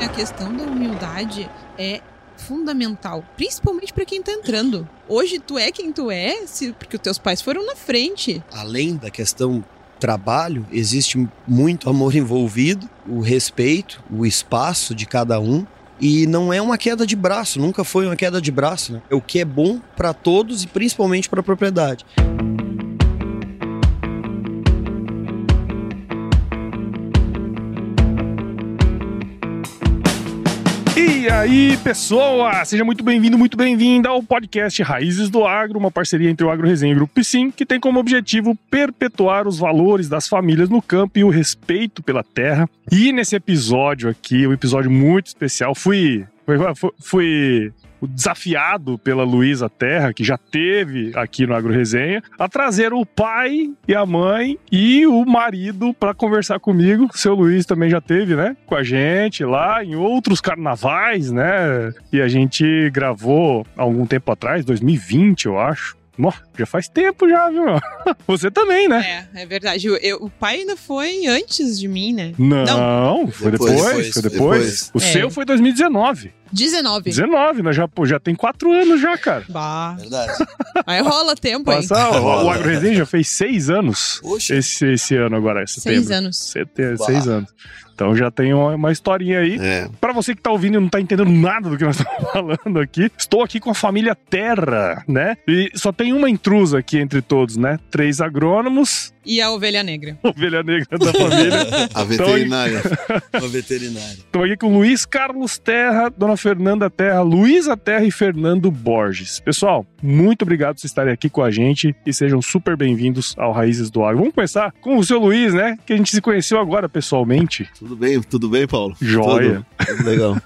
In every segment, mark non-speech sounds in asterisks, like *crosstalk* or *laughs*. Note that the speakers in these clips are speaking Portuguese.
A questão da humildade é fundamental, principalmente para quem tá entrando. Hoje tu é quem tu é, se, porque os teus pais foram na frente. Além da questão trabalho, existe muito amor envolvido, o respeito, o espaço de cada um. E não é uma queda de braço, nunca foi uma queda de braço. Né? É o que é bom para todos e principalmente para a propriedade. E aí, pessoa! Seja muito bem-vindo, muito bem-vinda ao podcast Raízes do Agro, uma parceria entre o Agro Resenha e o Grupo Piscin, que tem como objetivo perpetuar os valores das famílias no campo e o respeito pela terra. E nesse episódio aqui, um episódio muito especial, fui fui, fui, desafiado pela Luísa Terra, que já teve aqui no Agro Resenha, a trazer o pai e a mãe e o marido para conversar comigo. O seu Luiz também já teve, né? Com a gente lá em outros carnavais, né? E a gente gravou algum tempo atrás, 2020, eu acho. Nossa, já faz tempo já, viu? *laughs* Você também, né? É, é verdade. Eu, eu, o pai ainda foi antes de mim, né? Não, Não. foi depois, depois, foi depois. depois. O é. seu foi 2019. 19. 19, né? Já, pô, já tem quatro anos já, cara. Bah. Verdade. Aí rola tempo Passa, aí. O, o AgroResenha já fez seis anos esse, esse ano agora, setembro. Seis anos. Sete, seis anos. Então já tem uma, uma historinha aí. É. Para você que tá ouvindo e não tá entendendo nada do que nós *laughs* estamos falando aqui, estou aqui com a família Terra, né? E só tem uma intrusa aqui entre todos, né? Três agrônomos. E a ovelha negra. *laughs* Ovelha negra da família. *laughs* a veterinária. a veterinária. Estou aqui com Luiz Carlos Terra, Dona Fernanda Terra, Luísa Terra e Fernando Borges. Pessoal, muito obrigado por estarem aqui com a gente e sejam super bem-vindos ao Raízes do Agro. Vamos começar com o seu Luiz, né? Que a gente se conheceu agora pessoalmente. Tudo bem, tudo bem, Paulo? Joia. Tudo, tudo legal.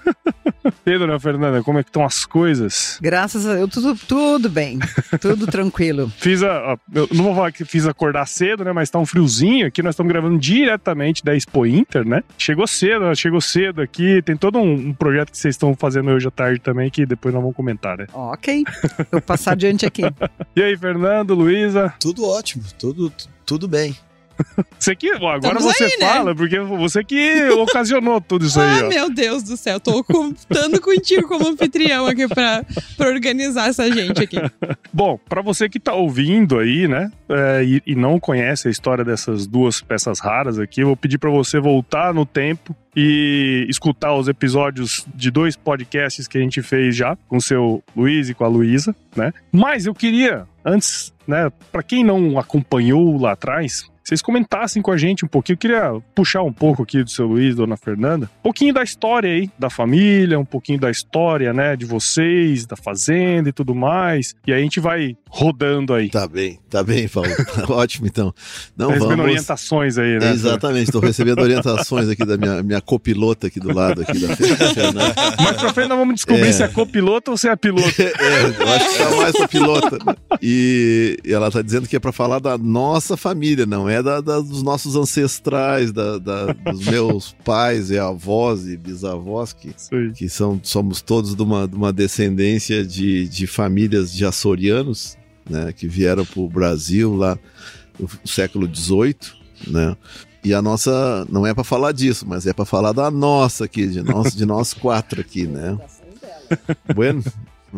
e aí, dona Fernanda, como é que estão as coisas? Graças a Deus, tudo, tudo bem. Tudo tranquilo. *laughs* Fiz a. Eu não vou falar que fiz acordar cedo, né? Mas tá um friozinho aqui. Nós estamos gravando diretamente da Expo Inter, né? Chegou cedo, chegou cedo aqui. Tem todo um, um projeto que vocês estão fazendo hoje à tarde também, que depois nós vamos comentar, né? Ok. Vou passar adiante aqui. *laughs* e aí, Fernando, Luísa? Tudo ótimo, tudo, tudo bem. *laughs* Você que, agora Estamos você aí, né? fala, né? porque você que ocasionou tudo isso aí. Ah, meu Deus do céu, tô contando contigo como anfitrião aqui pra, pra organizar essa gente aqui. *laughs* Bom, para você que tá ouvindo aí, né, é, e, e, não conhece a história dessas duas peças raras aqui, eu vou pedir para você voltar no tempo e escutar os episódios de dois podcasts que a gente fez já, com o seu Luiz e com a Luísa, né? Mas eu queria, antes, né, para quem não acompanhou lá atrás, vocês comentassem com a gente um pouquinho. Eu queria puxar um pouco aqui do seu Luiz, dona Fernanda, um pouquinho da história aí da família, um pouquinho da história, né, de vocês, da fazenda e tudo mais. E aí a gente vai rodando aí. Tá bem, tá bem, Paulo. *laughs* *laughs* Ótimo, então. Não, tá recebendo vamos... orientações aí, né? Exatamente, estou recebendo orientações aqui da minha, minha copilota aqui do lado aqui da Fernanda. *laughs* Mas pra frente nós vamos descobrir é... se é copilota ou se é piloto. é, eu acho que tá mais pilota. E, e ela tá dizendo que é para falar da nossa família, não é é da, da, dos nossos ancestrais, da, da, dos *laughs* meus pais e avós e bisavós, que, que são, somos todos de uma, de uma descendência de, de famílias de açorianos, né, que vieram para o Brasil lá no século XVIII, né? E a nossa, não é para falar disso, mas é para falar da nossa aqui, de nós, de nós quatro aqui, né? Bueno,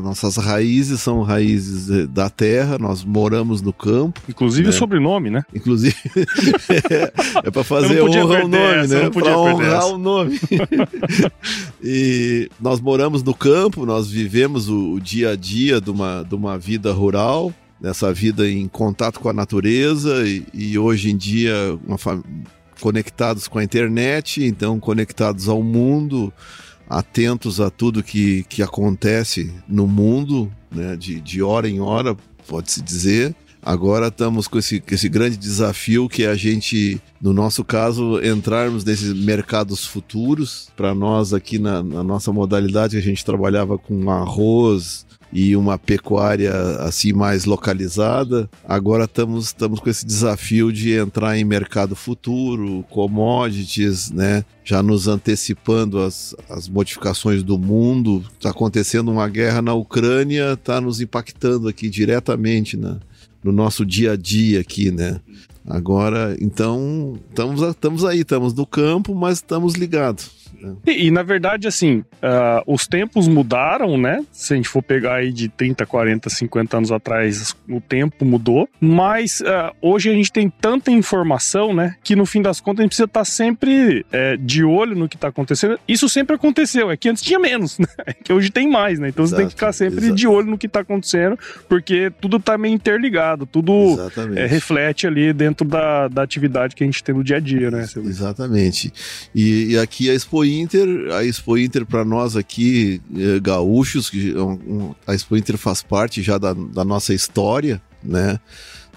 nossas raízes são raízes da terra, nós moramos no campo. Inclusive né? o sobrenome, né? Inclusive. *laughs* é, é para fazer honra ao nome, essa, né? Para honrar o nome. *laughs* e nós moramos no campo, nós vivemos o, o, dia a dia de uma, de uma vida rural, nessa vida em contato com a natureza e, e hoje em dia conectados com a internet, então conectados ao mundo atentos a tudo que, que acontece no mundo, né, de, de hora em hora, pode-se dizer. Agora estamos com esse, esse grande desafio que é a gente, no nosso caso, entrarmos nesses mercados futuros. Para nós, aqui na, na, nossa modalidade, a gente trabalhava com arroz, e uma pecuária assim mais localizada. Agora estamos, estamos com esse desafio de entrar em mercado futuro, commodities, né? Já nos antecipando as, as modificações do mundo. Está acontecendo uma guerra na Ucrânia, está nos impactando aqui diretamente na, no nosso dia a dia aqui, né? Agora, então, estamos, estamos aí, estamos no campo, mas estamos ligados. E, e, na verdade, assim, uh, os tempos mudaram, né? Se a gente for pegar aí de 30, 40, 50 anos atrás, o tempo mudou. Mas uh, hoje a gente tem tanta informação, né? Que no fim das contas a gente precisa estar tá sempre é, de olho no que está acontecendo. Isso sempre aconteceu, é que antes tinha menos, né? *laughs* É que hoje tem mais, né? Então Exato, você tem que ficar sempre exato. de olho no que está acontecendo, porque tudo está meio interligado, tudo é, reflete ali dentro da, da atividade que a gente tem no dia a dia, né? Exatamente. E, e aqui a Expo Inter, a Expo Inter para nós aqui, eh, gaúchos, que é a Expo Inter faz parte já da, da nossa história, né?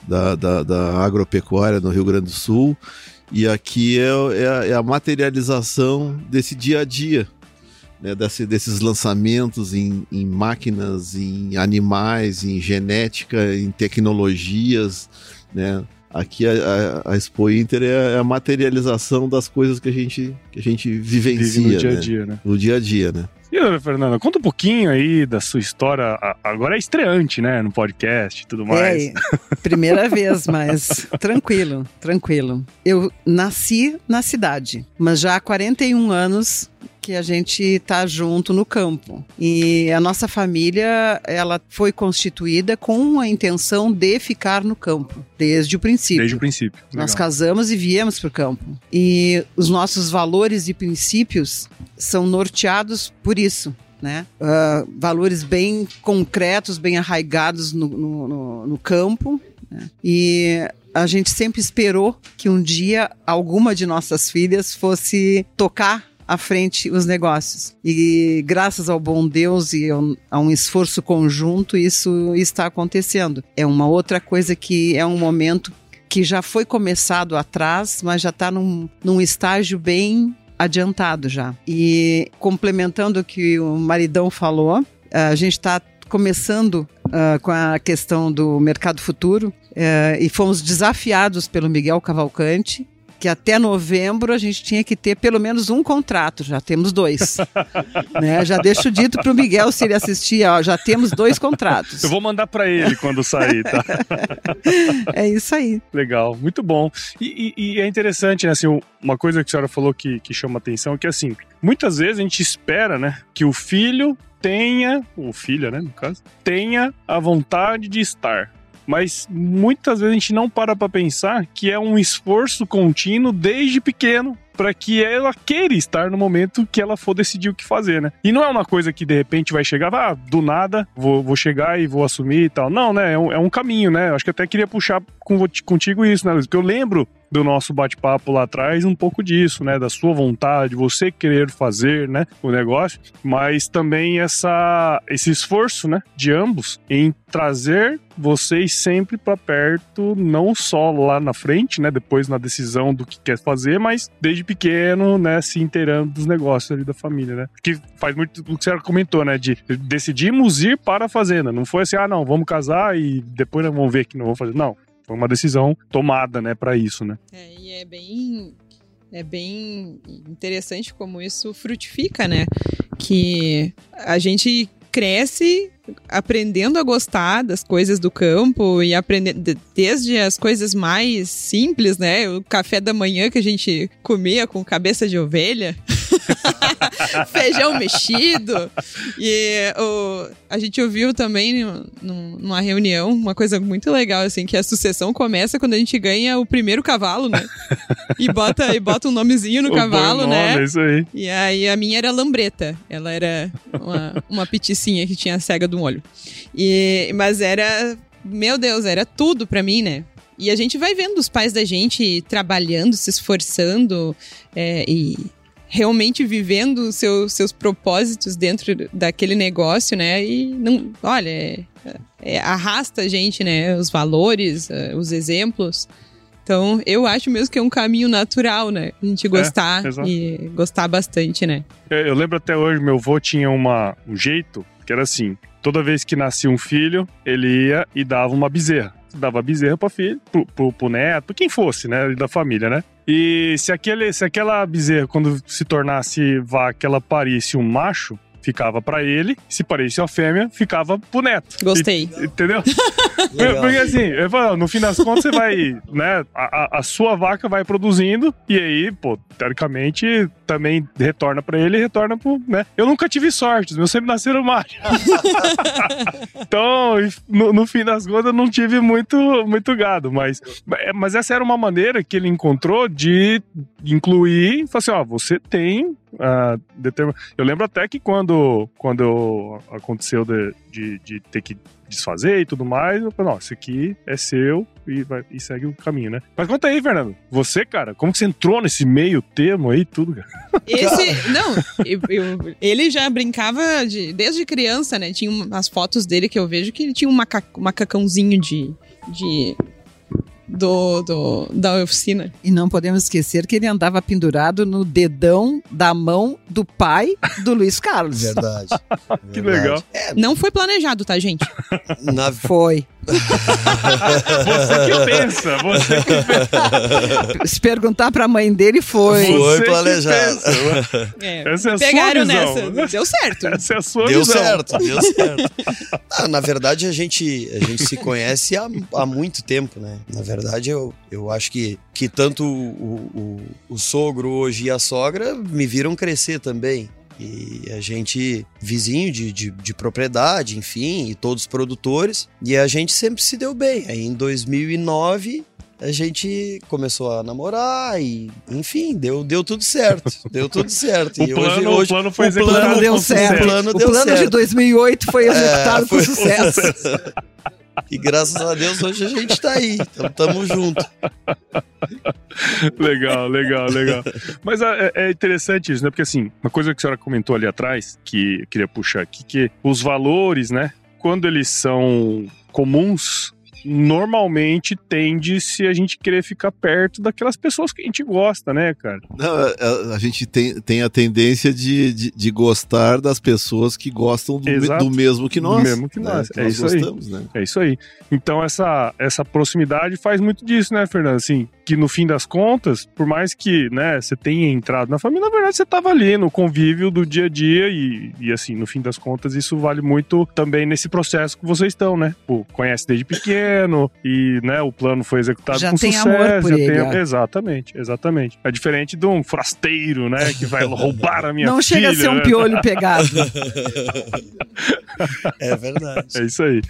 Da, da, da, agropecuária no Rio Grande do Sul. E aqui é, é, a, é a materialização desse dia a dia, né, desse, desses lançamentos em, em, máquinas, em animais, em genética, em tecnologias, né? Aqui a, a, a Expo Inter é a materialização das coisas que a gente, que a gente vivencia. Vive no dia a né? dia, né? No dia a dia, né? E aí, Fernanda, conta um pouquinho aí da sua história. Agora é estreante, né? No podcast e tudo mais. É, primeira vez, mas *laughs* tranquilo, tranquilo. Eu nasci na cidade, mas já há 41 anos que a gente está junto no campo. E a nossa família, ela foi constituída com a intenção de ficar no campo, desde o princípio. Desde o princípio. Legal. Nós casamos e viemos para o campo. E os nossos valores e princípios são norteados por isso. Né? Uh, valores bem concretos, bem arraigados no, no, no, no campo. Né? E a gente sempre esperou que um dia alguma de nossas filhas fosse tocar à frente os negócios. E graças ao bom Deus e a um esforço conjunto, isso está acontecendo. É uma outra coisa que é um momento que já foi começado atrás, mas já está num, num estágio bem adiantado já. E complementando o que o maridão falou, a gente está começando uh, com a questão do mercado futuro uh, e fomos desafiados pelo Miguel Cavalcante que até novembro a gente tinha que ter pelo menos um contrato, já temos dois. *laughs* né? Já deixo dito para o Miguel se ele assistir, ó, já temos dois contratos. Eu vou mandar para ele quando sair, tá? *laughs* é isso aí. Legal, muito bom. E, e, e, é interessante, né, assim, uma coisa que a senhora falou que, que chama atenção, que assim, muitas vezes a gente espera, né, que o filho tenha, ou filha, né, no caso, tenha a vontade de estar mas muitas vezes a gente não para para pensar que é um esforço contínuo desde pequeno para que ela queira estar no momento que ela for decidir o que fazer, né? E não é uma coisa que de repente vai chegar, ah, do nada, vou, vou chegar e vou assumir e tal. Não, né? É um, é um caminho, né? Acho que até queria puxar com, contigo isso, né, Luiz? Porque eu lembro do nosso bate-papo lá atrás um pouco disso, né? Da sua vontade, você querer fazer, né? O negócio, mas também essa, esse esforço, né? De ambos em trazer vocês sempre para perto, não só lá na frente, né? Depois na decisão do que quer fazer, mas desde pequeno, né? Se inteirando dos negócios ali da família, né? Que faz muito o que você comentou, né? De decidimos ir para a fazenda. Não foi assim, ah, não, vamos casar e depois nós vamos ver que não vamos fazer. Não, foi uma decisão tomada, né, para isso, né? É, e é bem é bem interessante como isso frutifica, né? Que a gente cresce aprendendo a gostar das coisas do campo e aprendendo desde as coisas mais simples, né? O café da manhã que a gente comia com cabeça de ovelha. *laughs* feijão mexido. E o, a gente ouviu também numa reunião uma coisa muito legal, assim, que a sucessão começa quando a gente ganha o primeiro cavalo, né? E bota, e bota um nomezinho no o cavalo, nome, né? É isso aí. E aí a minha era lambreta. Ela era uma, uma peticinha que tinha a cega do olho. E, mas era meu Deus, era tudo para mim, né? E a gente vai vendo os pais da gente trabalhando, se esforçando é, e realmente vivendo seu, seus propósitos dentro daquele negócio, né? E não, olha, é, é, arrasta a gente, né? Os valores, uh, os exemplos. Então, eu acho mesmo que é um caminho natural, né? A gente gostar é, e gostar bastante, né? Eu, eu lembro até hoje, meu avô tinha uma, um jeito que era assim: toda vez que nascia um filho, ele ia e dava uma bezerra dava bezerra para filho, pro, pro, pro, neto, quem fosse, né, da família, né? E se, aquele, se aquela bezerra, quando se tornasse vaca, ela parisse um macho, ficava pra ele, se parecia a fêmea, ficava pro neto. Gostei. E- entendeu? *laughs* Legal. Porque assim, eu falo, no fim das contas, você vai, né? A, a- a sua vaca vai produzindo, e aí, pô, teoricamente, também retorna pra ele e retorna pro, né? Eu nunca tive sorte, os meus sempre nasceram macho. *laughs* então, no, no fim das contas, eu não tive muito, muito gado, mas, mas essa era uma maneira que ele encontrou de incluir, falar assim, ó, você tem ah, determin- Eu lembro até que quando, quando aconteceu de, de, de ter que desfazer e tudo mais, eu falei, não, isso aqui é seu e, vai- e segue o caminho, né? Mas conta aí, Fernando, você, cara, como que você entrou nesse meio termo aí, tudo, cara? Esse, não, eu- eu- ele já brincava de, desde criança, né? Tinha umas fotos dele que eu vejo que ele tinha um maca, macacãozinho de, de do, do, da oficina. E não podemos esquecer que ele andava pendurado no dedão da mão do pai do Luiz Carlos. Verdade. *laughs* Que verdade. legal. Não foi planejado, tá, gente? Na, Foi. Você que pensa, você que pensa. Se perguntar pra mãe dele, foi. Foi você que planejado. pensa. É, Essa é a pegaram sua visão. nessa. Deu certo. Essa é a sua Deu visão. certo, deu certo. Ah, na verdade, a gente, a gente se conhece há, há muito tempo, né? Na verdade, eu, eu acho que, que tanto o, o, o sogro hoje e a sogra me viram crescer também. E a gente, vizinho de, de, de propriedade, enfim, e todos produtores. E a gente sempre se deu bem. Aí em 2009 a gente começou a namorar e, enfim, deu, deu tudo certo. Deu tudo certo. *laughs* O e plano, hoje, o hoje plano foi o executado plano com deu sucesso. certo. O plano O plano de certo. 2008 foi executado É, foi- com sucesso. E graças a Deus hoje a gente tá aí. Então tamo junto. Legal, legal, legal. Mas é, é interessante isso, né? Porque assim, uma coisa que a senhora comentou ali atrás, que eu queria puxar aqui, que os valores, né? Quando eles são comuns, normalmente tende se a gente querer ficar perto daquelas pessoas que a gente gosta, né, cara? Não, a, a- a gente tem, tem a tendência de, de, de gostar das pessoas que gostam do, me- do mesmo que nós. Do mesmo que né? nós, é nós isso aí. gostamos, né? É isso aí. Então essa, essa proximidade faz muito disso, né, Fernando? Assim, que no fim das contas, por mais que, né, você tenha entrado na família, na verdade você estava ali no convívio do dia a dia e, e assim, no fim das contas, isso vale muito também nesse processo que vocês estão, né? Pô, conhece desde pequeno e, né, o plano foi executado Já com tem sucesso. amor por já ele, tem-. Exatamente, exatamente. É diferente de um forasteiro, né, que vai *laughs* roubar a minha Não filha. chega a ser um né? piolho pegado. *laughs* É verdade. É isso aí.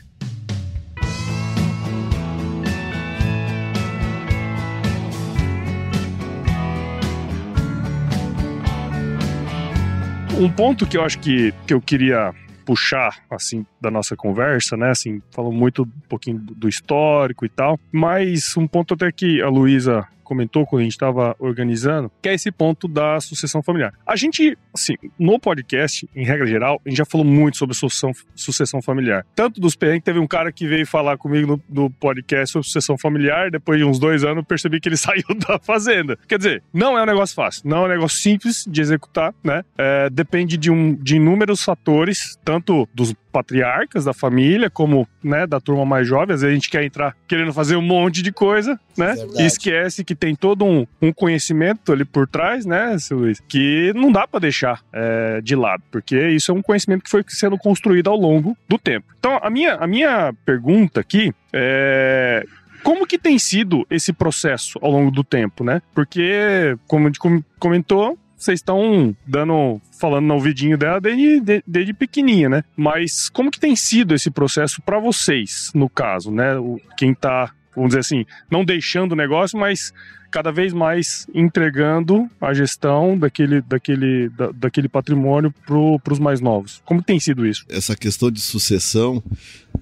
Um ponto que eu acho que, que eu queria puxar, assim, da nossa conversa, né, assim, falou muito um pouquinho do histórico e tal, mas um ponto até que a Luísa comentou quando a gente estava organizando, que é esse ponto da sucessão familiar. A gente, assim, no podcast, em regra geral, a gente já falou muito sobre sucessão, sucessão familiar. Tanto dos PN, teve um cara que veio falar comigo no, no podcast sobre sucessão familiar, depois de uns dois anos percebi que ele *laughs* saiu da fazenda. Quer dizer, não é um negócio fácil, não é um negócio simples de executar, né? É, depende de, um, de inúmeros fatores, tanto dos patriarcas da família, como né, da turma mais jovem. Às vezes a gente quer entrar querendo fazer um monte de coisa, né? Verdade. E esquece que tem todo um, um conhecimento ali por trás, né, seu Luiz? Que não dá pra deixar é, de lado, porque isso é um conhecimento que foi sendo construído ao longo do tempo. Então, a minha, a minha pergunta aqui é. Como que tem sido esse processo ao longo do tempo, né? Porque, como a gente com- comentou, vocês estão dando, falando no ouvidinho dela desde, de- desde pequenininha, né? Mas como que tem sido esse processo pra vocês, no caso, né? O, quem tá, vamos dizer assim, não deixando o negócio, mas cada vez mais entregando a gestão daquele, daquele, da- daquele patrimônio para os mais novos. Como tem sido isso? essa questão de sucessão,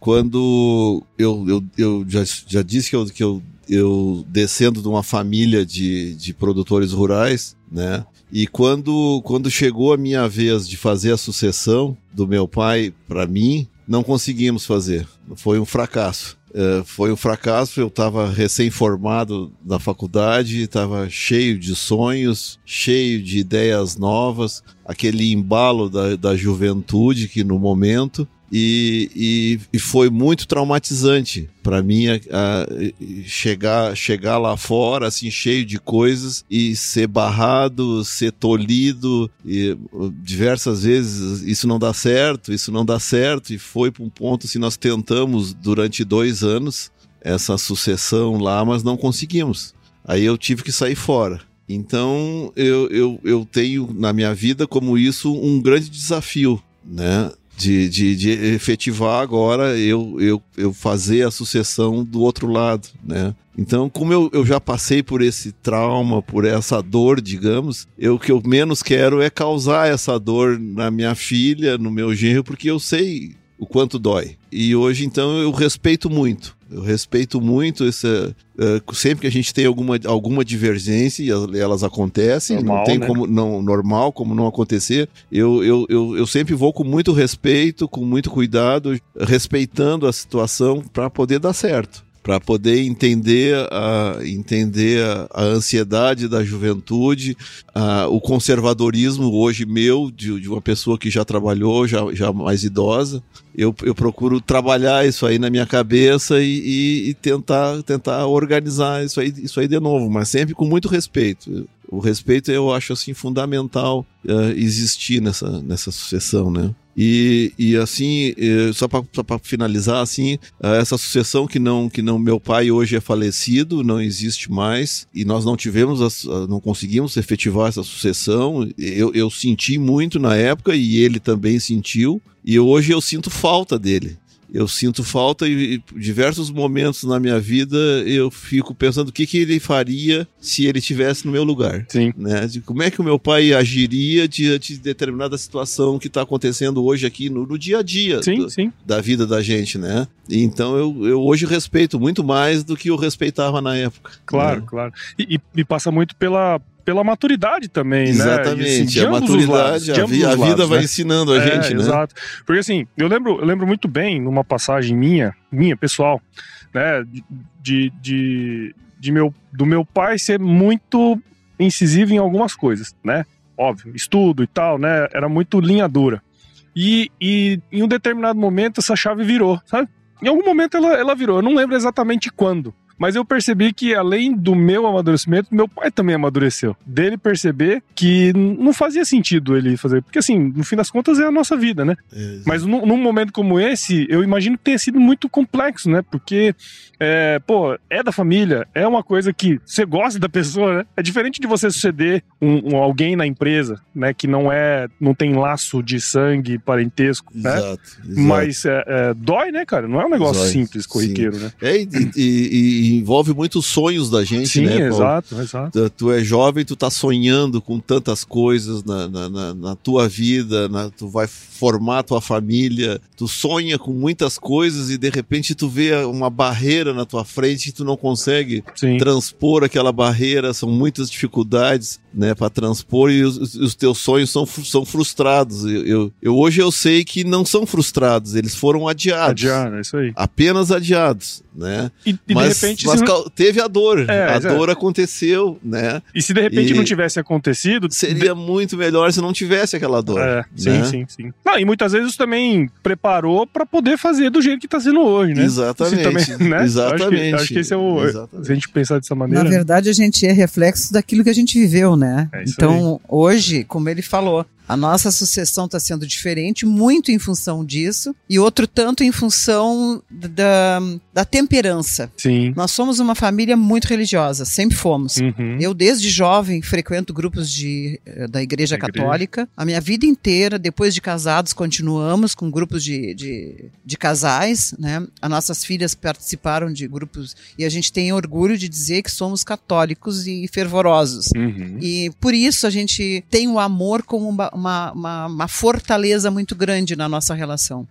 quando eu, eu, eu já, já disse que, eu, que eu, eu descendo de uma família de, de produtores rurais, né? E quando, quando chegou a minha vez de fazer a sucessão do meu pai para mim, não conseguimos fazer. Foi um fracasso. É, foi um fracasso. Eu estava recém-formado na faculdade, estava cheio de sonhos, cheio de ideias novas, aquele embalo da, da juventude que no momento E, e, e foi muito traumatizante para mim a, a, chegar, chegar lá fora, assim, cheio de coisas e ser barrado, ser tolhido. E, diversas vezes isso não dá certo, isso não dá certo. E foi para um ponto, assim, nós tentamos durante dois anos essa sucessão lá, mas não conseguimos. Aí eu tive que sair fora. Então eu, eu, eu tenho na minha vida como isso um grande desafio, né? De, de, de efetivar agora eu, eu, eu fazer a sucessão do outro lado, né? Então, como eu, eu já passei por esse trauma, por essa dor, digamos, eu, o que eu menos quero é causar essa dor na minha filha, no meu genro, porque eu sei o quanto dói. E hoje, então, eu respeito muito. Eu respeito muito essa. Uh, sempre que a gente tem alguma, alguma divergência, e elas acontecem, normal, não tem né? como. Não, normal, como não acontecer. Eu, eu, eu, eu sempre vou com muito respeito, com muito cuidado, respeitando a situação para poder dar certo para poder entender a, entender a, ansiedade da juventude, a, o conservadorismo hoje meu, de, de, uma pessoa que já trabalhou, já, já mais idosa. Eu, eu procuro trabalhar isso aí na minha cabeça e, e, e tentar, tentar organizar isso aí, isso aí de novo, mas sempre com muito respeito. O respeito eu acho assim fundamental uh, existir nessa, nessa sucessão, né? E, e assim, eh, só para finalizar, assim, eh, essa sucessão que não que não meu pai hoje é falecido, não existe mais e nós não tivemos, não conseguimos efetivar essa sucessão. Eu, eu senti muito na época e ele também sentiu e hoje eu sinto falta dele eu sinto falta e diversos momentos na minha vida eu fico pensando o que, que ele faria se ele estivesse no meu lugar. Sim. Né? De como é que o meu pai agiria diante de determinada situação que está acontecendo hoje aqui no, no dia a dia sim, do, sim. da vida da gente, né? Então eu, eu hoje respeito muito mais do que eu respeitava na época. Claro, né? claro. E, e, e passa muito pela pela maturidade também, Exatamente, né? Exatamente, assim, a maturidade, lados, a, vi, a vida lados, vai né? ensinando a é, gente, né? Exato. Porque assim, eu lembro, eu lembro muito bem numa passagem minha, minha pessoal, né, de, de, de meu, do meu pai ser muito incisivo em algumas coisas, né? Óbvio, estudo e tal, né? Era muito linha dura. E, e em um determinado momento essa chave virou, sabe? Em algum momento ela, ela virou, eu não lembro exatamente quando. Mas eu percebi que, além do meu amadurecimento, meu pai também amadureceu. Dele perceber que não fazia sentido ele fazer. Porque, assim, no fim das contas é a nossa vida, né? É, Mas num, num, momento como esse, eu imagino que tenha sido muito complexo, né? Porque, é, pô, é da família, é uma coisa que você gosta da pessoa, né? É diferente de você suceder um, um alguém na empresa, né? Que não é, não tem laço de sangue, parentesco, né? Exato. Mas é, é, dói, né, cara? Não é um negócio dói, simples, corriqueiro, sim. né? É, e, e, e envolve muitos sonhos da gente, Sim, né? exato, exato. Tu, tu, é jovem, tu tá sonhando com tantas coisas na, na, na, na tua vida, na, tu vai formar tua família, tu sonha com muitas coisas e de repente tu vê uma barreira na tua frente e tu não consegue Sim. transpor aquela barreira, são muitas dificuldades, né, para transpor e os, os, teus sonhos são, são frustrados. Eu, eu, eu, hoje eu sei que não são frustrados, eles foram adiados. Adiados, é isso aí. Apenas adiados, né? E, e mas, de repente mas não... teve a dor, é, a é. dor aconteceu, né? E se de repente e não tivesse acontecido, seria de... muito melhor se não tivesse aquela dor. É, sim, né? sim, sim. Não, e muitas vezes também preparou para poder fazer do jeito que está sendo hoje, né? Exatamente. Também, *laughs* né? Exatamente. Acho que, acho que esse é o. Exatamente. Se a gente pensar dessa maneira. Na verdade, a gente é reflexo daquilo que a gente viveu, né? É então, aí. hoje, como ele falou, a nossa sucessão está sendo diferente, muito em função disso, e outro tanto em função da, da temperança. Sim. Nós somos uma família muito religiosa, sempre fomos. Uhum. Eu, desde jovem, frequento grupos de, eh, da Igreja da Católica. Igreja. A minha vida inteira, depois de casados, continuamos com grupos de, de, de casais. Né? As nossas filhas participaram de grupos, e a gente tem orgulho de dizer que somos católicos e fervorosos. Uhum. E por isso a gente tem o amor como uma uma, uma, uma fortaleza muito grande na nossa relação.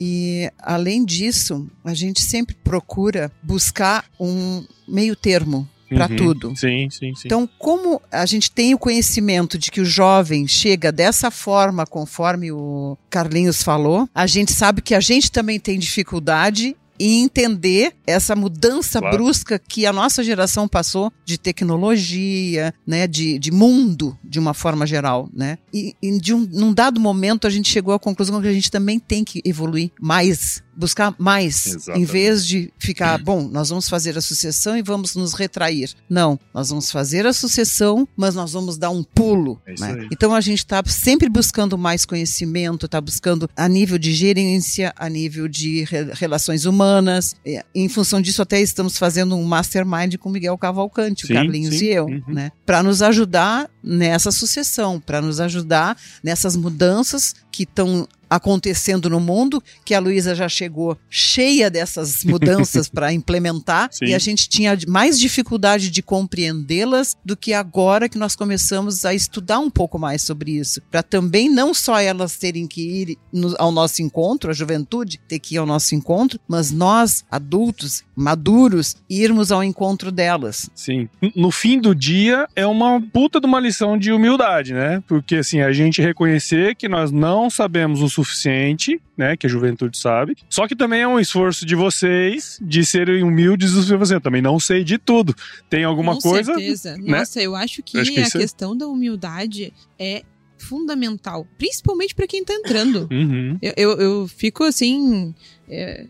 E, além disso, a gente sempre procura buscar um meio termo para uhum. tudo. Sim, sim, sim. Então, como a gente tem o conhecimento de que o jovem chega dessa forma, conforme o Carlinhos falou, a gente sabe que a gente também tem dificuldade e entender essa mudança Claro. brusca que a nossa geração passou de tecnologia, né, de, de mundo, de uma forma geral, né? E, e de um, num dado momento a gente chegou à conclusão que a gente também tem que evoluir mais, buscar mais, Exatamente. em vez de ficar, bom, nós vamos fazer a sucessão e vamos nos retrair. Não, nós vamos fazer a sucessão, mas nós vamos dar um pulo. É né? Então a gente está sempre buscando mais conhecimento, está buscando a nível de gerência, a nível de re- relações humanas. É, Em função disso, até estamos fazendo um mastermind com Miguel Cavalcante, Sim, o Carlinhos sim. e eu, Uhum. né? Para nos ajudar nessa sucessão, para nos ajudar nessas mudanças que estão acontecendo no mundo, que a Luísa já chegou cheia dessas *laughs* mudanças para implementar Sim. e a gente tinha mais dificuldade de compreendê-las do que agora que nós começamos a estudar um pouco mais sobre isso, para também não só elas terem que ir no- ao nosso encontro, a juventude ter que ir ao nosso encontro, mas nós, adultos, maduros, irmos ao encontro delas. Sim. No fim do dia, é uma puta de uma lição de humildade, né? Porque, assim, a gente reconhecer que nós não sabemos o suficiente, né? Que a juventude sabe. Só que também é um esforço de vocês de serem humildes o suficiente. Eu também não sei de tudo. Tem alguma Com coisa. certeza. né? Nossa, eu acho que, Acho que a isso é- questão da humildade é fundamental, principalmente para quem tá entrando. *laughs* Uhum. Eu, eu, eu fico assim. é,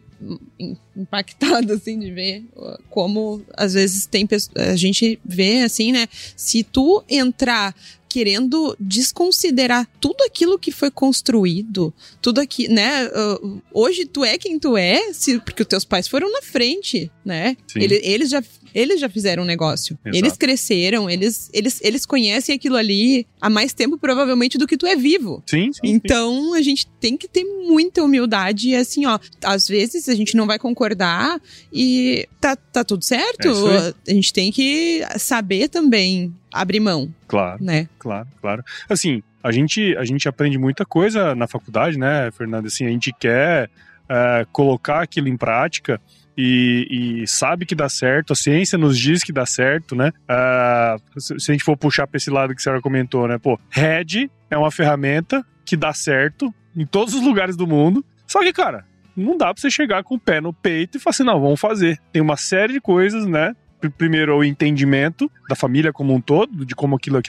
impactada *laughs* assim de ver como às vezes tem a gente vê assim né se tu entrar querendo desconsiderar tudo aquilo que foi construído tudo aqui né uh, hoje tu é quem tu é se, porque os teus pais foram na frente né Sim. Ele- eles já eles já fizeram um negócio Exato. eles cresceram eles eles eles conhecem aquilo ali há mais tempo provavelmente do que tu é vivo Sim, sim. sim. então a gente tem que ter muita humildade e assim, ó, às vezes a gente não vai concordar e tá, tá tudo certo. É a gente tem que saber também abrir mão, Claro. né? Claro, claro. Assim, a gente, a gente aprende muita coisa na faculdade, né, Fernanda? Assim, a gente quer eh, colocar aquilo em prática e, e sabe que dá certo, a ciência nos diz que dá certo, né? Ah, se, se a gente for puxar para esse lado que a senhora comentou, né? Pô, RED é uma ferramenta que dá certo em todos os lugares do mundo. Só que, cara, não dá pra você chegar com o pé no peito e falar assim, não, vamos fazer. Tem uma série de coisas, né? Pr- Primeiro, o entendimento da família como um todo, de como aquilo,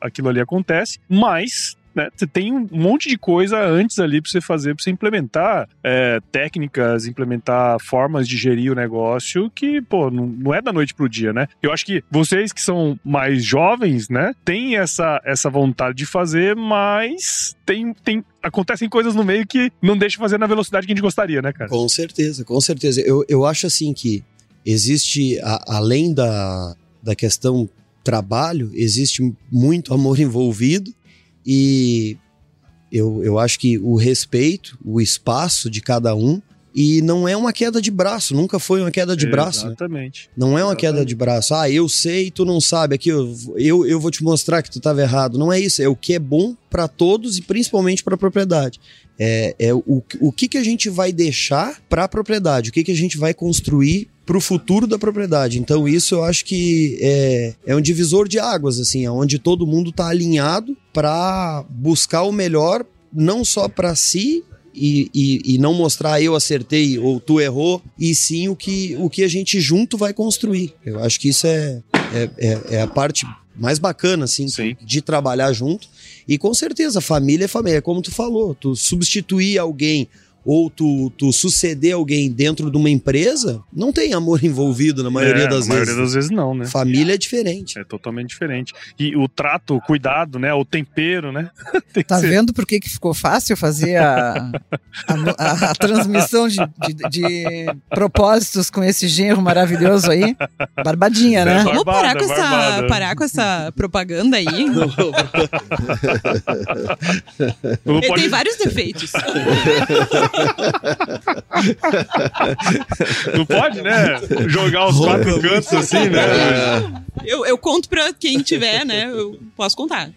aquilo ali acontece, mas né, você tem um monte de coisa antes ali pra você fazer, pra você implementar é, técnicas, implementar formas de gerir o negócio que, pô, não, não é da noite pro dia, né? Eu acho que vocês que são mais jovens, né, têm essa, essa vontade de fazer, mas tem, tem, acontecem coisas no meio que não deixa fazer na velocidade que a gente gostaria, né, cara? Com certeza, com certeza. Eu, eu acho assim que existe, a- além da, da questão trabalho, existe muito amor *laughs* envolvido e eu, eu acho que o respeito, o espaço de cada um, e não é uma queda de braço, nunca foi uma queda de braço. né? Exatamente. Não é uma Exatamente. queda de braço. Ah, eu sei, tu não sabe. Aqui eu, eu, eu vou te mostrar que tu estava errado. Não é isso. É o que é bom para todos e principalmente para a propriedade. É, é o, o que, que a gente vai deixar para a propriedade, o que, que a gente vai construir para o futuro da propriedade. Então isso eu acho que é, é um divisor de águas, assim, onde todo mundo está alinhado para buscar o melhor, não só para si e, e, e não mostrar eu acertei ou tu errou, e sim o que, o que a gente junto vai construir. Eu acho que isso é, é, é, é a parte mais bacana, assim, Sim. de trabalhar junto. E com certeza, família é família, como tu falou, tu substituir alguém ou tu, tu suceder alguém dentro de uma empresa, não tem amor *laughs* envolvido na maioria É, das na vezes. maioria das vezes não, né? Família é diferente. É totalmente diferente. E o trato, o cuidado, né? O tempero, né? *laughs* Tem que Tá ser- vendo por que, que ficou fácil fazer a, a, a- a transmissão de, de- de propósitos com esse genro maravilhoso aí? Barbadinha, né? É, Vamos parar Barbada, com, essa, barbada. parar com essa propaganda aí. *laughs* Não Ele pode- tem vários defeitos. Não pode, né? Jogar os quatro cantos assim, né? Eu, eu conto pra quem tiver, né? Eu posso contar.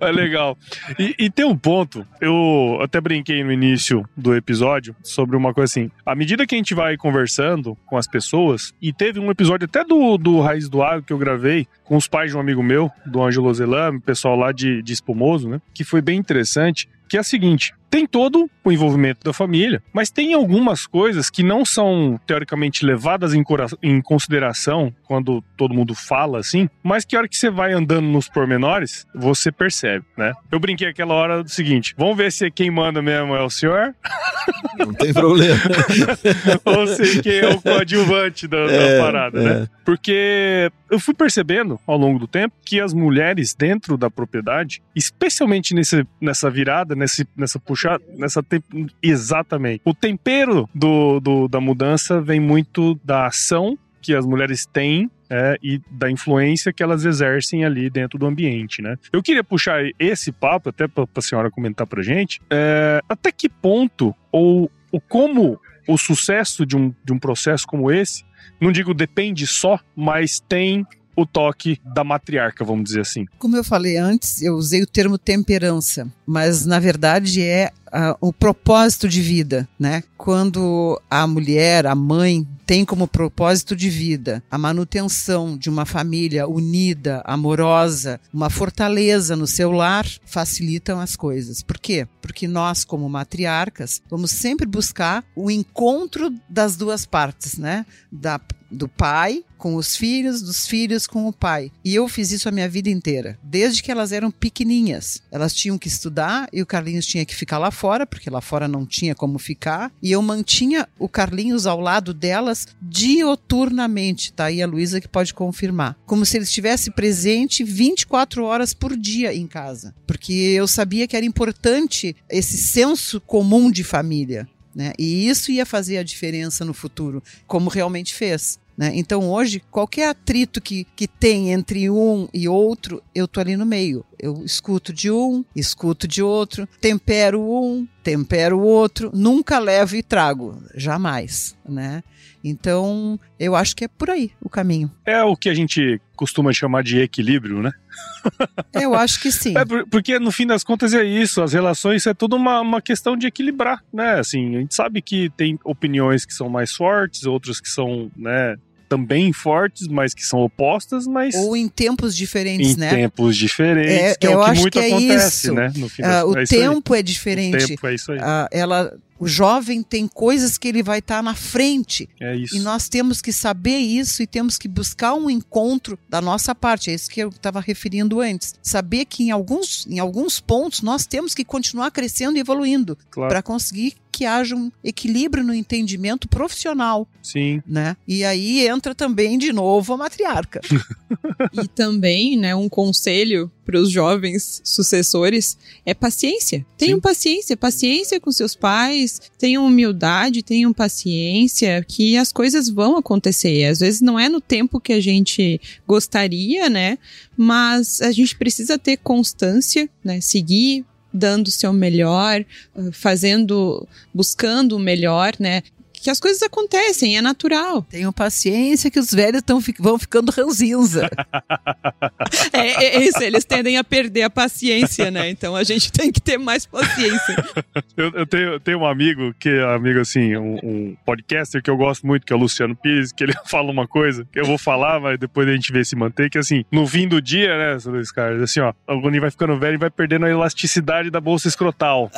É legal. E, e tem um ponto, eu até brinquei no início do episódio sobre uma coisa assim. À medida que a gente vai conversando com as pessoas, e teve um episódio até do, do Raiz do Agro que eu gravei com os pais de um amigo meu, do Ângelo Zelame, pessoal lá de, de Espumoso, né? Que foi bem interessante. Que é o seguinte: tem todo o envolvimento da família, mas tem algumas coisas que não são teoricamente levadas em, em consideração quando todo mundo fala assim, mas que a hora que você vai andando nos pormenores, você percebe, né? Eu brinquei aquela hora do seguinte: vamos ver se quem manda mesmo é o senhor? *laughs* Não tem problema. *laughs* Ou se quem é o coadjuvante da, é, da parada, né? é. né? Porque eu fui percebendo ao longo do tempo que as mulheres dentro da propriedade, especialmente nesse, nessa virada, nesse, nessa puxada, nessa te... exatamente. O tempero do, do, da mudança vem muito da ação que as mulheres têm é, e da influência que elas exercem ali dentro do ambiente, né? Eu queria puxar esse papo até para a senhora comentar para gente, é, até que ponto ou, ou como o sucesso de um, de um processo como esse, não digo depende só, mas tem o toque da matriarca, vamos dizer assim. Como eu falei antes, eu usei o termo temperança, mas na verdade é uh, o propósito de vida, né? Quando a mulher, a mãe, tem como propósito de vida a manutenção de uma família unida, amorosa, uma fortaleza no seu lar, facilitam as coisas. Por quê? Porque nós, como matriarcas, vamos sempre buscar o encontro das duas partes, né? Da, do pai com os filhos, dos filhos com o pai. E eu fiz isso a minha vida inteira, desde que elas eram pequenininhas. Elas tinham que estudar e o Carlinhos tinha que ficar lá fora, porque lá fora não tinha como ficar. E eu mantinha o Carlinhos ao lado delas dioturnamente. Tá aí a Luísa que pode confirmar. Como se ele estivesse presente 24 horas por dia em casa. Porque eu sabia que era importante esse senso comum de família. Né? E isso ia fazer a diferença no futuro, como realmente fez. Né? Então hoje, qualquer atrito que, que tem entre um e outro, eu tô ali no meio. Eu escuto de um, escuto de outro, tempero um, tempero o outro, nunca levo e trago, jamais, né? Então, eu acho que é por aí o caminho. É o que a gente costuma chamar de equilíbrio, né? Eu acho que sim. É porque no fim das contas é isso, as relações é tudo uma, uma questão de equilibrar, né? Assim, a gente sabe que tem opiniões que são mais fortes, outras que são, né, também fortes, mas que são opostas, mas. Ou em tempos diferentes, em né? Em tempos diferentes, é, que é o que muito que é acontece, isso. né? Uh, o é tempo é diferente. O tempo é isso aí. Uh, ela o jovem tem coisas que ele vai estar tá na frente. É isso. E nós temos que saber isso e temos que buscar um encontro da nossa parte. É isso que eu estava referindo antes. Saber que em alguns, em alguns pontos nós temos que continuar crescendo e evoluindo claro. para conseguir que haja um equilíbrio no entendimento profissional. Sim. Né? E aí entra também de novo a matriarca. *laughs* e também, né, um conselho para os jovens sucessores é paciência. Tenham Sim. paciência, paciência com seus pais, tenham humildade, tenham paciência, que as coisas vão acontecer. Às vezes não é no tempo que a gente gostaria, né? Mas a gente precisa ter constância, né? Seguir dando o seu melhor, fazendo, buscando o melhor, né? Que as coisas acontecem, é natural. Tenham paciência que os velhos tão, vão ficando ranzinza. *laughs* é, é, isso, eles tendem a perder a paciência, né? Então a gente tem que ter mais paciência. *laughs* eu, eu tenho, tenho um amigo que é amigo assim, um, um, podcaster que eu gosto muito, que é o Luciano Pires, que ele *laughs* fala uma coisa que eu vou falar, mas depois a gente vê se manter, que assim, no fim do dia, né, dois caras, assim, ó, o Goni vai ficando velho e vai perdendo a elasticidade da bolsa escrotal.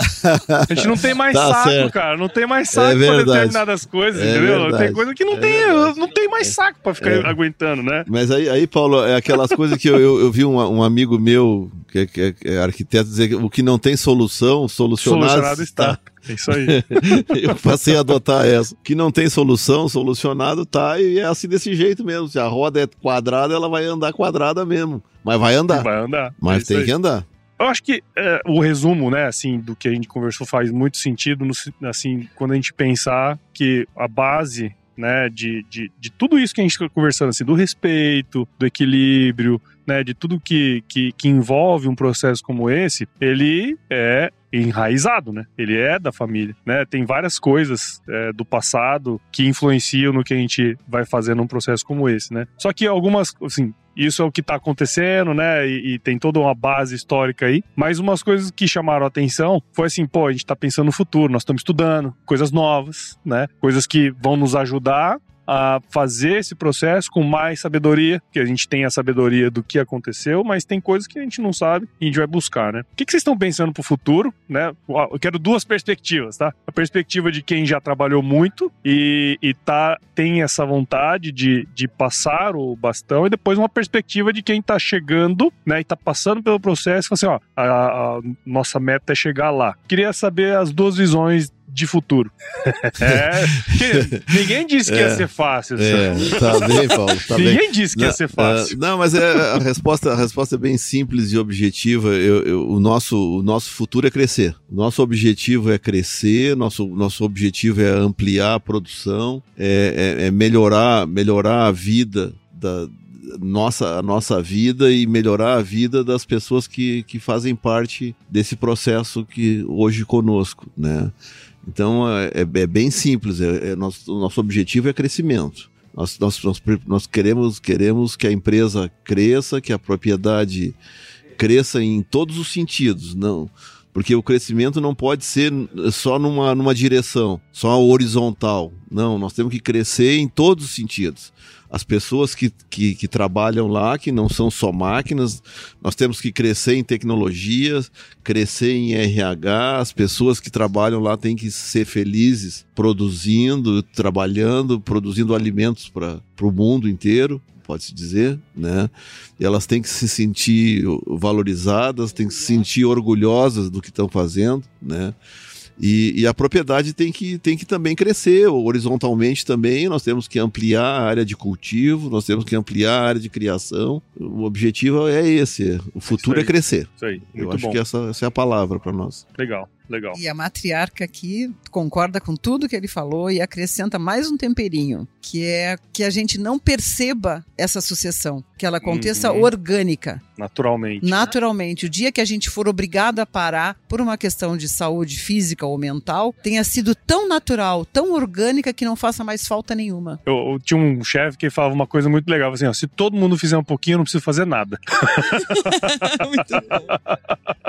A gente não tem mais tá saco, certo. cara, não tem mais saco é pra determinadas as coisas, é entendeu? Verdade. Tem coisa que não é tem, não tem mais saco pra ficar é. aguentando, né? Mas aí, aí, Paulo, é aquelas coisas que eu, eu, eu vi um, um, amigo meu, que é, que é, arquiteto, dizer que o que não tem solução, solucionado, solucionado está. É isso aí. *laughs* eu passei a adotar essa. O que não tem solução, solucionado tá, e é assim desse jeito mesmo. Se a roda é quadrada, ela vai andar quadrada mesmo. Mas vai andar. Vai andar. Mas é tem que andar. Eu acho que é, o resumo, né, assim, do que a gente conversou faz muito sentido, no, assim, quando a gente pensar que a base, né, de, de, de tudo isso que a gente está conversando, assim, do respeito, do equilíbrio, né, de tudo que, que, que envolve um processo como esse, ele é enraizado, né? Ele é da família, né? Tem várias coisas é, do passado que influenciam no que a gente vai fazer num processo como esse, né? Só que algumas, assim, isso é o que está acontecendo, né? E, e, tem toda uma base histórica aí. Mas umas coisas que chamaram atenção foi assim, pô, a gente está pensando no futuro, nós estamos estudando coisas novas, né? Coisas que vão nos ajudar a fazer esse processo com mais sabedoria, que a gente tem a sabedoria do que aconteceu, mas tem coisas que a gente não sabe e a gente vai buscar, né? O que, vocês estão pensando pro futuro, né? Eu quero duas perspectivas, tá? A perspectiva de quem já trabalhou muito e, e tá, tem essa vontade de, de passar o bastão, e depois uma perspectiva de quem tá chegando, né? E tá passando pelo processo e assim, ó, a, a nossa meta é chegar lá. Queria saber as duas visões de futuro. é, *laughs* ninguém disse que é, ia ser fácil. É, tá bem, Paulo. Tá ninguém bem. disse que não, ia ser fácil. Uh, não, mas é, a, resposta, a resposta é bem simples e objetiva. Eu, eu, o, nosso, o nosso futuro é crescer. Nosso objetivo é crescer, nosso, nosso objetivo é ampliar a produção, é, é, é melhorar, melhorar a vida da, nossa, a nossa vida e melhorar a vida das pessoas que, que fazem parte desse processo que hoje conosco, né? Então é, é, é bem simples, é, é, nosso, o nosso objetivo é crescimento. Nós, nós, nós, nós, queremos, queremos que a empresa cresça, que a propriedade cresça em todos os sentidos, não porque o crescimento não pode ser só numa, numa direção, só horizontal. Não, nós temos que crescer em todos os sentidos. As pessoas que, que, que, trabalham lá, que não são só máquinas, nós temos que crescer em tecnologias, crescer em RH, as pessoas que trabalham lá têm que ser felizes produzindo, trabalhando, produzindo alimentos para o mundo inteiro pode-se dizer, né? E elas têm que se sentir valorizadas, têm que se sentir orgulhosas do que estão fazendo, né? E, e, a propriedade tem que, tem que também crescer horizontalmente também. Nós temos que ampliar a área de cultivo, nós temos que ampliar a área de criação. O objetivo é esse: o futuro é crescer. Isso aí. Muito Eu acho bom. que essa, essa é a palavra para nós. Legal. Legal. E a matriarca aqui concorda com tudo que ele falou e acrescenta mais um temperinho, que é que a gente não perceba essa sucessão, que ela aconteça uhum. orgânica. Naturalmente. Naturalmente. O dia que a gente for obrigado a parar por uma questão de saúde física ou mental, tenha sido tão natural, tão orgânica que não faça mais falta nenhuma. Eu, eu tinha um chefe que falava uma coisa muito legal, assim, ó, se todo mundo fizer um pouquinho, eu não preciso fazer nada. *laughs*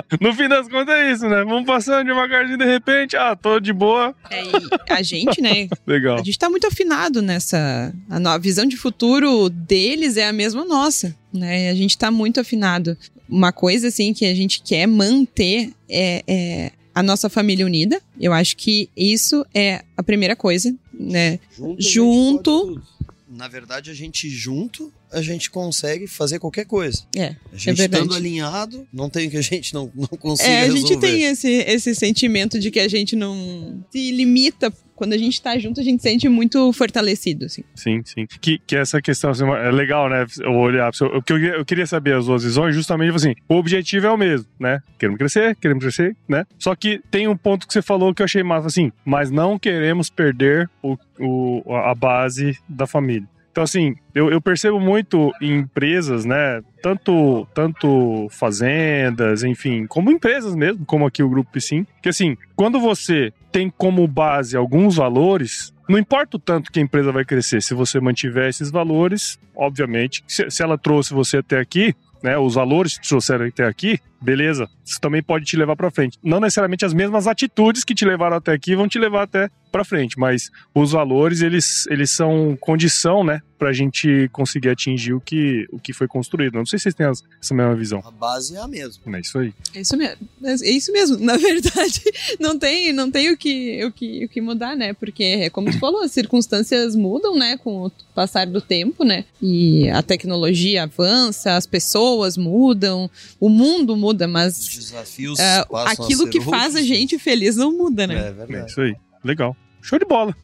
*laughs* no fim das contas é isso, né? Vamos passando devagarzinho de repente, ah, tô de boa. É, a gente, né? *laughs* Legal. A gente tá muito afinado nessa. A, a visão de futuro deles é a mesma nossa, né? A gente tá muito afinado. Uma coisa, assim, que a gente quer manter é, é a nossa família unida. Eu acho que isso é a primeira coisa, né? Junto. Junto na verdade, a gente junto, a gente consegue fazer qualquer coisa. É. A gente é verdade. estando alinhado, não tem que a gente não, não consiga É, a resolver. gente tem esse, esse sentimento de que a gente não se limita quando a gente tá junto, a gente se sente muito fortalecido, assim. Sim, sim. Que, que essa questão assim, é legal, né? Eu olhar. O que eu, eu, queria saber as duas visões, justamente assim, o objetivo é o mesmo, né? Queremos crescer, queremos crescer, né? Só que tem um ponto que você falou que eu achei massa, assim, mas não queremos perder o, o, a base da família. Então, assim, eu, eu, percebo muito em empresas, né? Tanto, tanto fazendas, enfim, como empresas mesmo, como aqui o Grupo Piscin, que assim, quando você tem como base alguns valores, não importa o tanto que a empresa vai crescer, se você mantiver esses valores, obviamente, se, se ela trouxe você até aqui, né, os valores que trouxeram até aqui, beleza, isso também pode te levar para frente. Não necessariamente as mesmas atitudes que te levaram até aqui vão te levar até para frente, mas os valores eles, eles são condição, né, para a gente conseguir atingir o que, o que foi construído. Não sei se vocês têm essa mesma visão. A base é a mesma. É isso aí. É isso mesmo. É isso mesmo. *laughs* Na verdade, não tem, não tem o que, o que, o que mudar, né? Porque é como tu falou, as circunstâncias mudam, né, com o passar do tempo, né? E a tecnologia avança, as pessoas mudam, o mundo muda, mas Os desafios uh, passam aquilo a ser que faz a gente feliz não muda, né? É É verdade. isso aí. Legal. Show de bola.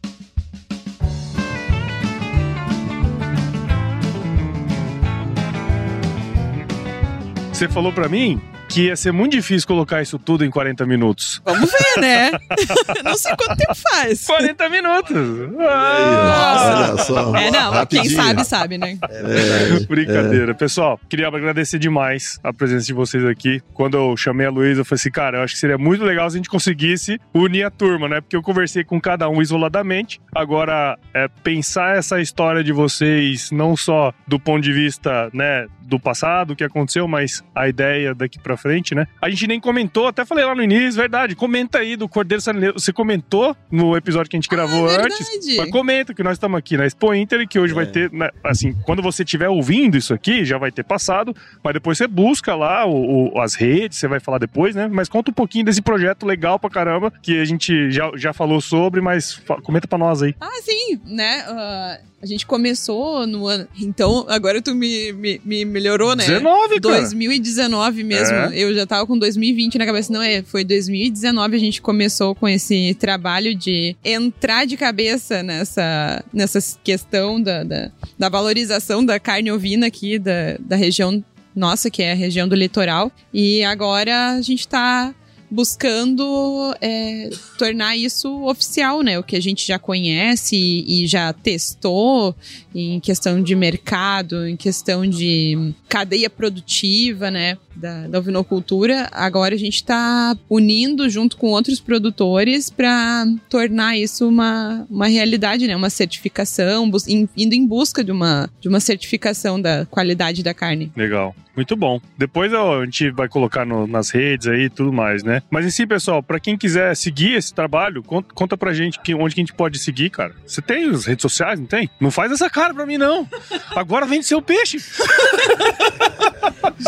Você falou pra mim que ia ser muito difícil colocar isso tudo em 40 minutos. Vamos ver, né? *laughs* não sei quanto tempo faz. 40 minutos! Aí, Ah! olha só. É, não, quem rapidinho. sabe, sabe, né? É, Brincadeira. Pessoal, queria agradecer demais a presença de vocês aqui. Quando eu chamei a Luísa, eu falei assim, cara, eu acho que seria muito legal se a gente conseguisse unir a turma, né? Porque eu conversei com cada um isoladamente. Agora, é, pensar essa história de vocês, não só do ponto de vista, né, do passado, o que aconteceu, mas a ideia daqui pra pra frente, né? A gente nem comentou, até falei lá no início, verdade. Comenta aí do Cordeiro Sanileiro. Você comentou no episódio que a gente gravou é antes. verdade. Mas comenta que nós estamos aqui na Expo Inter e que hoje vai ter, né, assim, quando você estiver ouvindo isso aqui, já vai ter passado, mas depois você busca lá o, o- as redes, você vai falar depois, né? Mas conta um pouquinho desse projeto legal pra caramba, que a gente já, já falou sobre, mas fa- comenta pra nós aí. Ah, sim, né? ah, a gente começou no ano. Então, agora tu me, me, me melhorou, né? 19, cara. 2019 mesmo. É. Eu já tava com 2020 na cabeça. Não, é, foi 2019 a gente começou com esse trabalho de entrar de cabeça nessa, nessa questão da, da, da valorização da carne ovina aqui da, da região nossa, que é a região do litoral. E agora a gente tá buscando é, tornar isso oficial, né? O que a gente já conhece e, e já testou em questão de mercado, em questão de cadeia produtiva, né? Da, da ovinocultura. Agora a gente está unindo junto com outros produtores para tornar isso uma, uma realidade, né? Uma certificação, indo em busca de uma, de uma certificação da qualidade da carne. Legal. Muito bom. Depois ó, a gente vai colocar no- nas redes aí e tudo mais, né? Mas em si, pessoal, pra quem quiser seguir esse trabalho, conta, conta pra gente que, onde que a gente pode seguir, cara. Você tem as redes sociais, não tem? Não faz essa cara pra mim, não. Agora vende seu peixe. *laughs*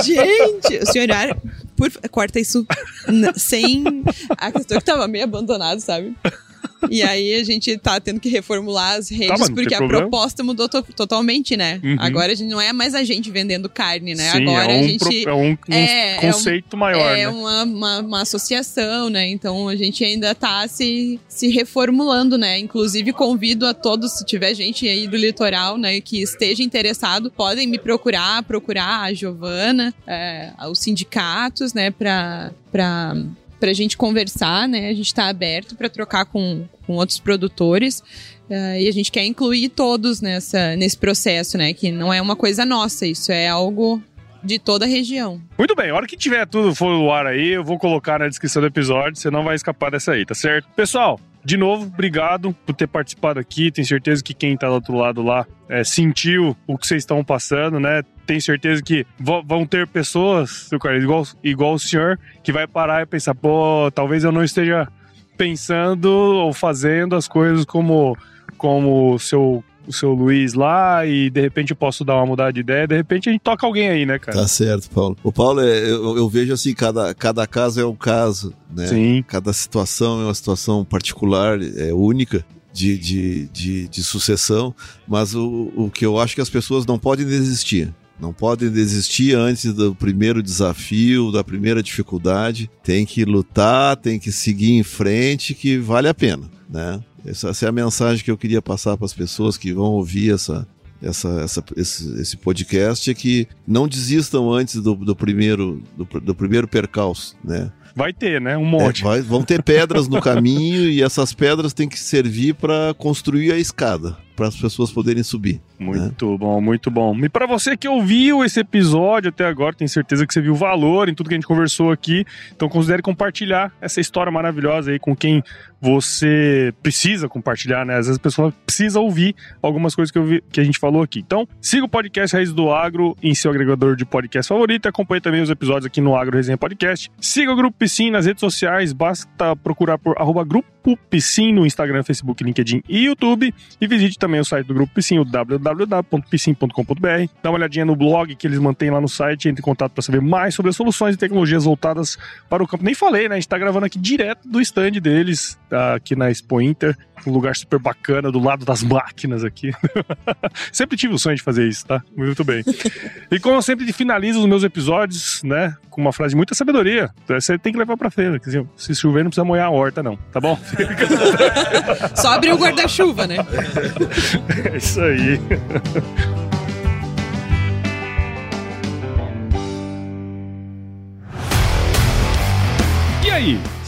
Gente, o senhor por corta isso sem a questão que tava meio abandonado, sabe? E aí a gente tá tendo que reformular as redes Tá, porque a problema. proposta mudou to- totalmente, né? Uhum. Agora a gente não é mais a gente vendendo carne, né? Sim, Agora é um, a gente é um, um é- é um- conceito maior, é né? uma, uma, uma associação, né? Então a gente ainda tá se, se reformulando, né? Inclusive convido a todos, se tiver gente aí do litoral, né, que esteja interessado, podem me procurar, procurar a Giovana, é, os sindicatos, né, pra, pra, pra gente conversar, né? A gente tá aberto para trocar com, com outros produtores. é, e a gente quer incluir todos nessa, nesse processo, né? Que não é uma coisa nossa, isso é algo de toda a região. Muito bem, a hora que tiver tudo for no ar aí, eu vou colocar na descrição do episódio, você não vai escapar dessa aí, tá certo? Pessoal, de novo, obrigado por ter participado aqui. Tenho certeza que quem tá do outro lado lá é, sentiu o que vocês estão passando, né? Tenho certeza que vão ter pessoas, seu Carlos, igual, igual o senhor, que vai parar e pensar, pô, talvez eu não esteja pensando ou fazendo as coisas como, como seu o seu Luiz lá e de repente eu posso dar uma mudada de ideia, de repente a gente toca alguém aí, né, cara? Tá certo, Paulo. O Paulo, é, eu, eu vejo assim, cada, cada caso é um caso, né? Sim. Cada situação é uma situação particular, é única. De, de, de, de sucessão, mas o, o que eu acho que as pessoas não podem desistir. Não podem desistir antes do primeiro desafio, da primeira dificuldade. Tem que lutar, tem que seguir em frente, que vale a pena, né? Essa, essa é a mensagem que eu queria passar para as pessoas que vão ouvir essa, essa, essa, esse, esse podcast, é que não desistam antes do, do primeiro, do, do primeiro percalço, né? Vai ter, né? Um monte. É, vai- vão ter pedras no caminho e essas pedras têm que servir para construir a escada, para as pessoas poderem subir. Muito bom, muito bom. E pra você que ouviu esse episódio até agora, tenho certeza que você viu valor em tudo que a gente conversou aqui. Então considere compartilhar essa história maravilhosa aí com quem você precisa compartilhar, né? Às vezes a pessoa precisa ouvir algumas coisas que, eu vi- que a gente falou aqui. Então, siga o podcast Raiz do Agro em seu agregador de podcast favorito e acompanhe também os episódios aqui no Agro Resenha Podcast. Siga o Grupo Piscin nas redes sociais, basta procurar por arroba Grupo Piscin no Instagram, Facebook, LinkedIn e YouTube. E visite também o site do Grupo Piscin, o www.piscin.com.br. Dá uma olhadinha no blog que eles mantêm lá no site, entre em contato para saber mais sobre as soluções e tecnologias voltadas para o campo. Nem falei, né? A gente tá gravando aqui direto do stand deles, tá aqui na Expo Inter, um lugar super bacana, do lado das máquinas aqui. *laughs* sempre tive o sonho de fazer isso, tá? Muito bem. E como eu sempre finalizo os meus episódios, né, com uma frase de muita sabedoria, você tem que levar pra feira. Quer dizer, se chover, não precisa molhar a horta, não, tá bom? *laughs* Só abrir o guarda-chuva, né? É isso aí. E aí,